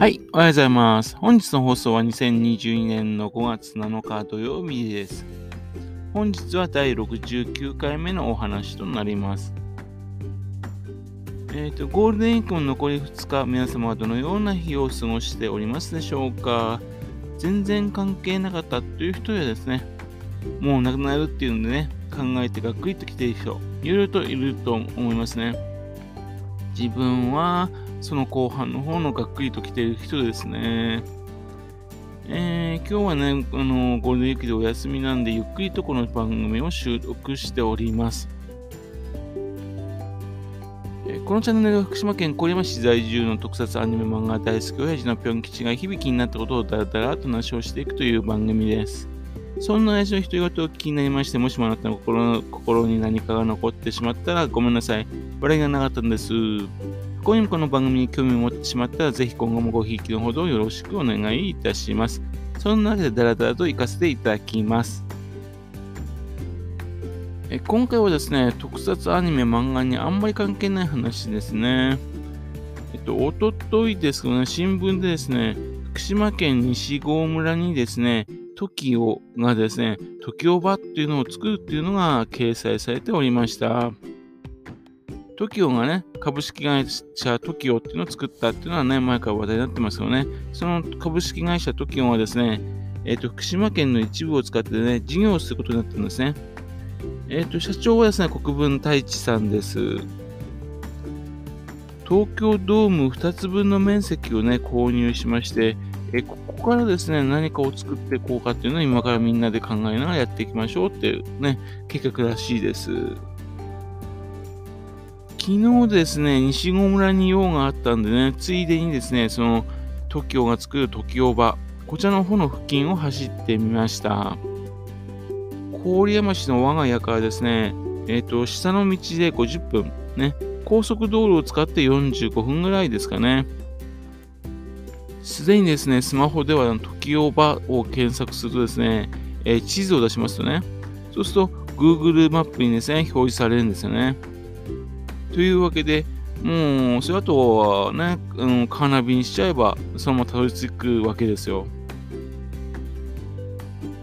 はい、おはようございます。本日の放送は2022年の5月7日土曜日です。本日は第69回目のお話となります。えっ、ー、と、ゴールデンウィークも残り2日、皆様はどのような日を過ごしておりますでしょうか全然関係なかったという人やですね、もう亡くなるっていうんでね、考えてがっくりと来ている人、いろいろといると思いますね。自分はその後半の方のがっくりと来ている人ですね。えー、今日はね、あのゴールデンウィークでお休みなんで、ゆっくりとこの番組を収録しております。えー、このチャンネルは福島県郡山市在住の特撮アニメ漫画大好き親父のぴょん吉が響きになったことをだらだらと話をしていくという番組です。そんな親父の独り言を気になりまして、もしもあなたの心の心に何かが残ってしまったらごめんなさい。笑いがなかったんです。こにもこの番組に興味を持ってしまったら、ぜひ今後もごひいきのほどよろしくお願いいたします。そんなわけでダラダラと行かせていただきます。え今回はですね、特撮アニメ、漫画にあんまり関係ない話ですね。えっと、おとといですけどね、新聞でですね、福島県西郷村にですね、TOKIO がですね、TOKIO バっていうのを作るっていうのが掲載されておりました。TOKIO がね、株式会社 TOKIO っていうのを作ったっていうのはね、前から話題になってますよね。その株式会社 TOKIO はですね、えっ、ー、と、福島県の一部を使ってね、事業をすることになってるんですね。えっ、ー、と、社長はですね、国分太一さんです。東京ドーム2つ分の面積をね、購入しまして、えここからですね、何かを作っていこうかっていうのを今からみんなで考えながらやっていきましょうっていうね、計画らしいです。昨日ですね、西郷村に用があったんでね、ついでにですね、その TOKIO が作る TOKIO 場、こちらの方の付近を走ってみました。郡山市の我が家からですね、えっ、ー、と、下の道で50分、ね、高速道路を使って45分ぐらいですかね。すでにですね、スマホでは TOKIO 場を検索するとですね、えー、地図を出しますとね、そうすると Google マップにですね、表示されるんですよね。というわけで、もう、それあとはね、うん、カーナビにしちゃえば、そのままたどり着くわけですよ。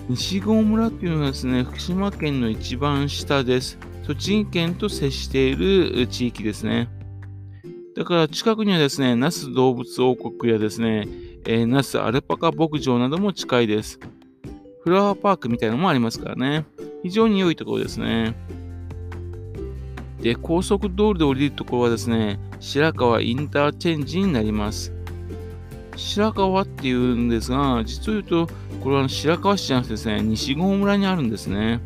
西郷村っていうのはですね、福島県の一番下です。栃木県と接している地域ですね。だから近くにはですね、那須動物王国やですね、えー、那須アルパカ牧場なども近いです。フラワーパークみたいなのもありますからね。非常に良いところですね。で、高速道路で降りるところはですね、白川インターチェンジになります。白川っていうんですが、実を言うと、これは白川市じゃなくてですね、西郷村にあるんですね。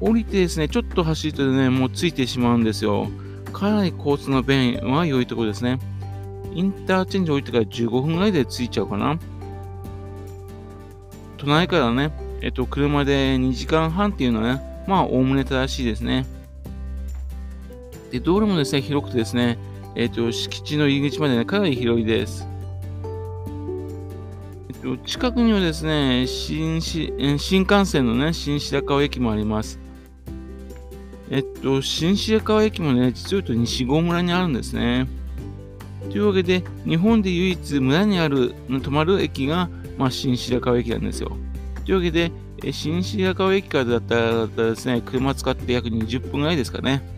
降りてですね、ちょっと走るとね、もうついてしまうんですよ。かなり交通の便は良いところですね。インターチェンジ降りてから15分ぐらいで着いちゃうかな。隣からね、えっと、車で2時間半っていうのはね、まあ、おおむね正しいですね。で、道路もですね、広くてですね、えっ、ー、と、敷地の入り口までね、かなり広いです。えっ、と、近くにはですね、新新幹線のね、新白河駅もあります。えっと、新白河駅もね、実を言うと西郷村にあるんですね。というわけで、日本で唯一村にある、止まる駅が、まあ、新白河駅なんですよ。というわけで、新白河駅からだったらですね、車使って約20分ぐらいですかね。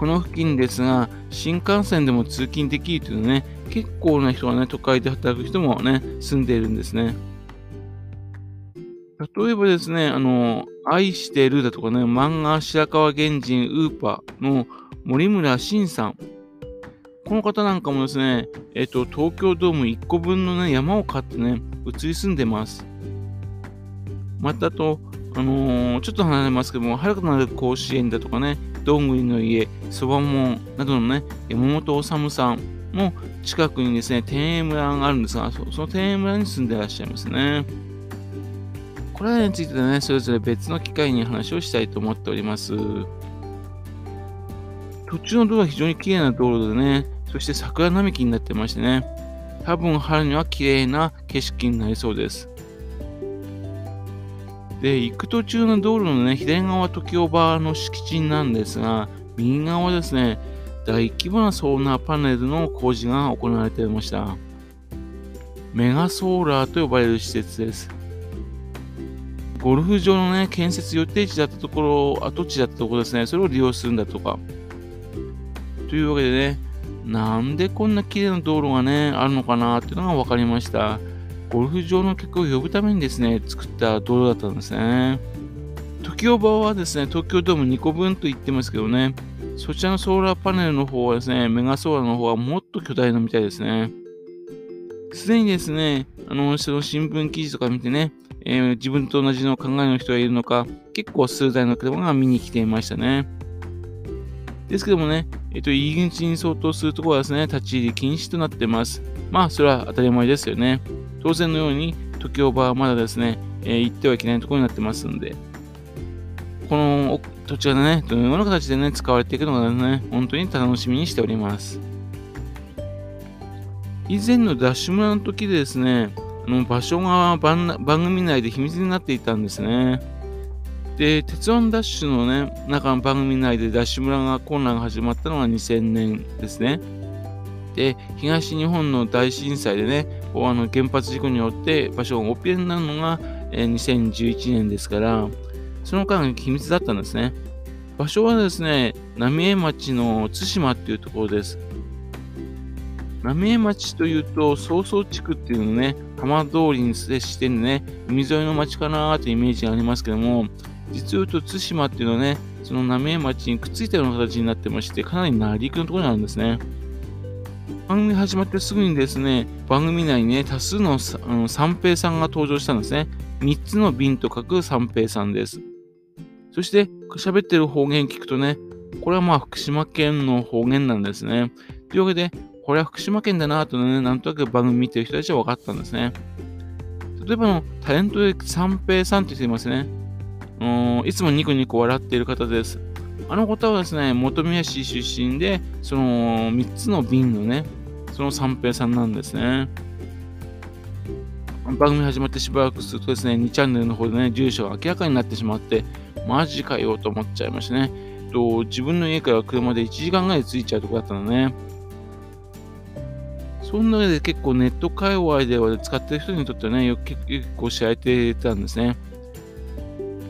この付近ですが、新幹線でも通勤できるというね、結構な人がね、都会で働く人もね、住んでいるんですね。例えばですね、あの、愛してるだとかね、漫画白川原人ウーパーの森村慎さん。この方なんかもですね、えっと、東京ドーム1個分のね、山を買ってね、移り住んでます。またと、あのー、ちょっと離れますけども、早くなる甲子園だとかね、どんぐりの家、そばもんなどのね、山本治さんも近くにですね、天栄村があるんですが、その天栄村に住んでらっしゃいますね。これらについてね、それぞれ別の機会に話をしたいと思っております。途中の道路は非常に綺麗な道路でね、そして桜並木になってましてね、多分春には綺麗な景色になりそうです。で、行く途中の道路のね、左側は時おばの敷地なんですが、右側はですね、大規模なソーラーパネルの工事が行われていました。メガソーラーと呼ばれる施設です。ゴルフ場のね、建設予定地だったところ、跡地だったところですね、それを利用するんだとか。というわけでね、なんでこんな綺麗な道路がね、あるのかなっていうのが分かりました。ゴルフ場の客を呼ぶためにですね、作った道路だったんですね。時オバはですね、東京ドーム2個分と言ってますけどね、そちらのソーラーパネルの方はですね、メガソーラーの方はもっと巨大なみたいですね。すでにですね、あの、その新聞記事とか見てね、えー、自分と同じの考えの人がいるのか、結構数台の車が見に来ていましたね。ですけどもね、えっ、ー、と、入り口に相当するところはですね、立ち入り禁止となってます。まあ、それは当たり前ですよね。当然のように、時オーバーはまだですね、えー、行ってはいけないところになってますんで、この土地がね、どのような形でね、使われていくのかね、本当に楽しみにしております。以前のダッシュ村の時でですね、あの場所が番組内で秘密になっていたんですね。で、鉄腕ダッシュのね、中の番組内でダッシュ村が混乱が始まったのが2000年ですね。で、東日本の大震災でね、あの原発事故によって場所がオペになるのが、2011年ですから、その間秘密だったんですね。場所はですね、浪江町の対馬っていうところです。浪江町というと、曹操地区っていうのね、浜通りに接してね、海沿いの町かなーってイメージがありますけども、実を言うと対馬っていうのはね、その浪江町にくっついたような形になってまして、かなり内陸のところにあるんですね。番組始まってすぐにですね、番組内にね、多数の三平さんが登場したんですね。3つの瓶と書く三平さんです。そして、喋ってる方言聞くとね、これはまあ福島県の方言なんですね。というわけで、これは福島県だなとね、なんとなく番組見てる人たちは分かったんですね。例えばのタレントで三平さんって人いますね。いつもニコニコ笑っている方です。あの方はですね、本宮市出身で、その3つの瓶のね、その三平さんなんですね。番組始まってしばらくするとですね、2チャンネルの方でね、住所が明らかになってしまって、マジかよと思っちゃいましたね。と自分の家から車で1時間ぐらい着いちゃうとこだったのね。そんな上で結構ネット界隈では使ってる人にとってはね、結構知られてたんですね。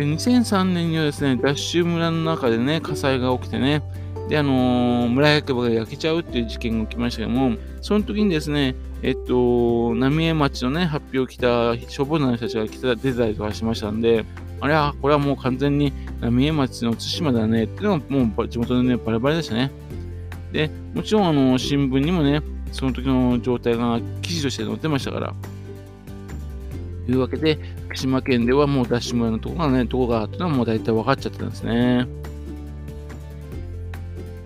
で2003年にはですね、ダッシュ村の中でね、火災が起きてね、で、あのー、村役場が焼けちゃうっていう事件が起きましたけども、その時にですね、えっと、浪江町のね、発表を来た消防団の人たちが来た出たりとかしましたんで、あれは、これはもう完全に浪江町の対馬だねっていうのがもう地元でね、バレバレでしたね。で、もちろん、あの、新聞にもね、その時の状態が記事として載ってましたから。というわけで、福島県ではもうダッシュ村のところがね、どこがっていうのはもう大体分かっちゃってたんですね。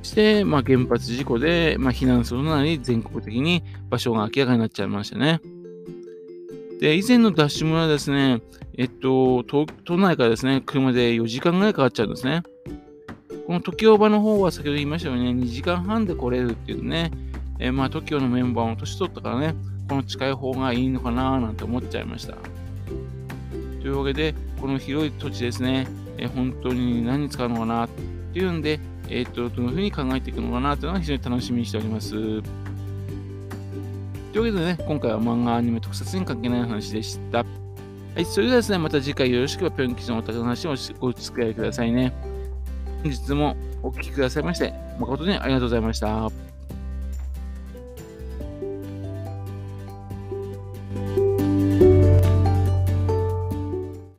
そして、まあ、原発事故で、まあ、避難するのなり全国的に場所が明らかになっちゃいましたね。で、以前のダッシュ村はですね、えっと、都内からですね、車で4時間ぐらいかかっちゃうんですね。この TOKIO の方は先ほど言いましたようにね、2時間半で来れるっていうね、えー、まあ TOKIO のメンバーも年取ったからね、この近い方がいいのかななんて思っちゃいました。というわけで、この広い土地ですね、え、本当に何に使うのかなっていうんで、えっ、と、どのふうに考えていくのかなというのは非常に楽しみにしております。というわけでね、今回は漫画、アニメ、特撮に関係ない話でした。はい、それではですね、また次回よろしくば、ぴょん吉のお宝の話をご付き合いくださいね。本日もお聴きくださいまして、誠にありがとうございました。